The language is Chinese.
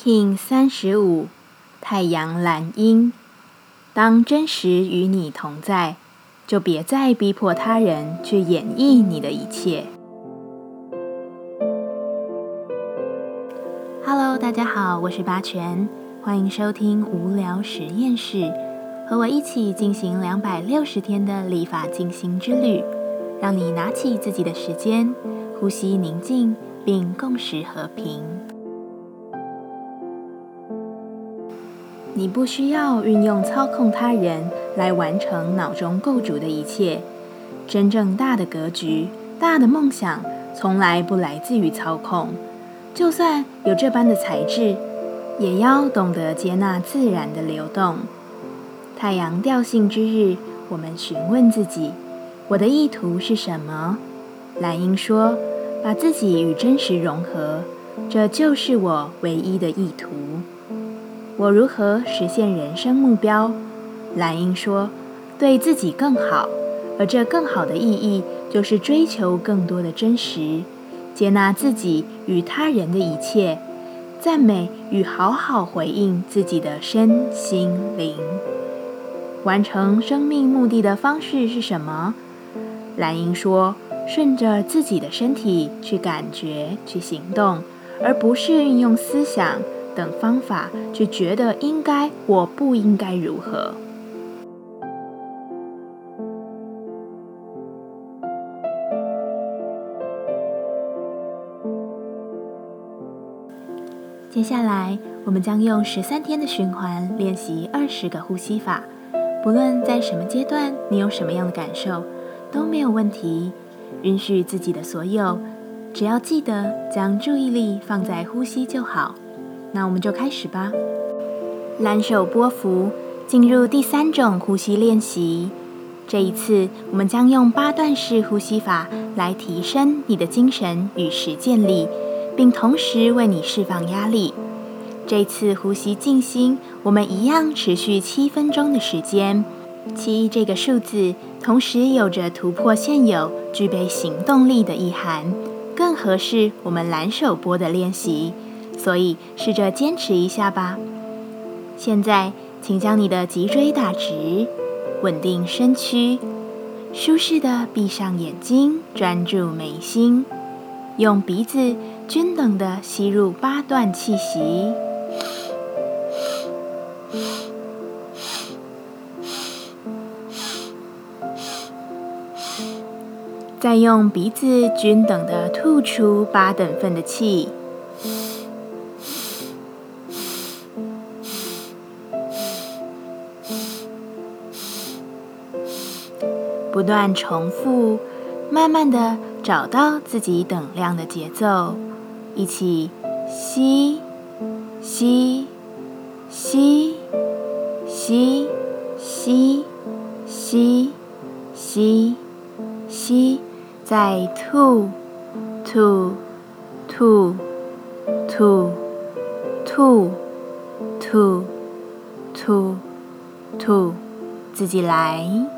King 三十五，太阳蓝鹰。当真实与你同在，就别再逼迫他人去演绎你的一切。Hello，大家好，我是八全，欢迎收听无聊实验室，和我一起进行两百六十天的立法进行之旅，让你拿起自己的时间，呼吸宁静，并共识和平。你不需要运用操控他人来完成脑中构筑的一切。真正大的格局、大的梦想，从来不来自于操控。就算有这般的才智，也要懂得接纳自然的流动。太阳调性之日，我们询问自己：我的意图是什么？蓝鹰说：把自己与真实融合，这就是我唯一的意图。我如何实现人生目标？蓝鹰说：“对自己更好，而这更好的意义就是追求更多的真实，接纳自己与他人的一切，赞美与好好回应自己的身心灵。完成生命目的的方式是什么？”蓝鹰说：“顺着自己的身体去感觉、去行动，而不是运用思想。”等方法，去觉得应该，我不应该如何？接下来，我们将用十三天的循环练习二十个呼吸法。不论在什么阶段，你有什么样的感受，都没有问题。允许自己的所有，只要记得将注意力放在呼吸就好。那我们就开始吧。蓝手波幅，进入第三种呼吸练习。这一次，我们将用八段式呼吸法来提升你的精神与实践力，并同时为你释放压力。这次呼吸静心，我们一样持续七分钟的时间。七这个数字，同时有着突破现有、具备行动力的意涵，更合适我们蓝手波的练习。所以，试着坚持一下吧。现在，请将你的脊椎打直，稳定身躯，舒适的闭上眼睛，专注眉心，用鼻子均等的吸入八段气息，再用鼻子均等的吐出八等份的气。不断重复，慢慢的找到自己等量的节奏，一起吸吸吸吸吸吸吸吸，再吐吐吐吐吐吐吐吐，自己来。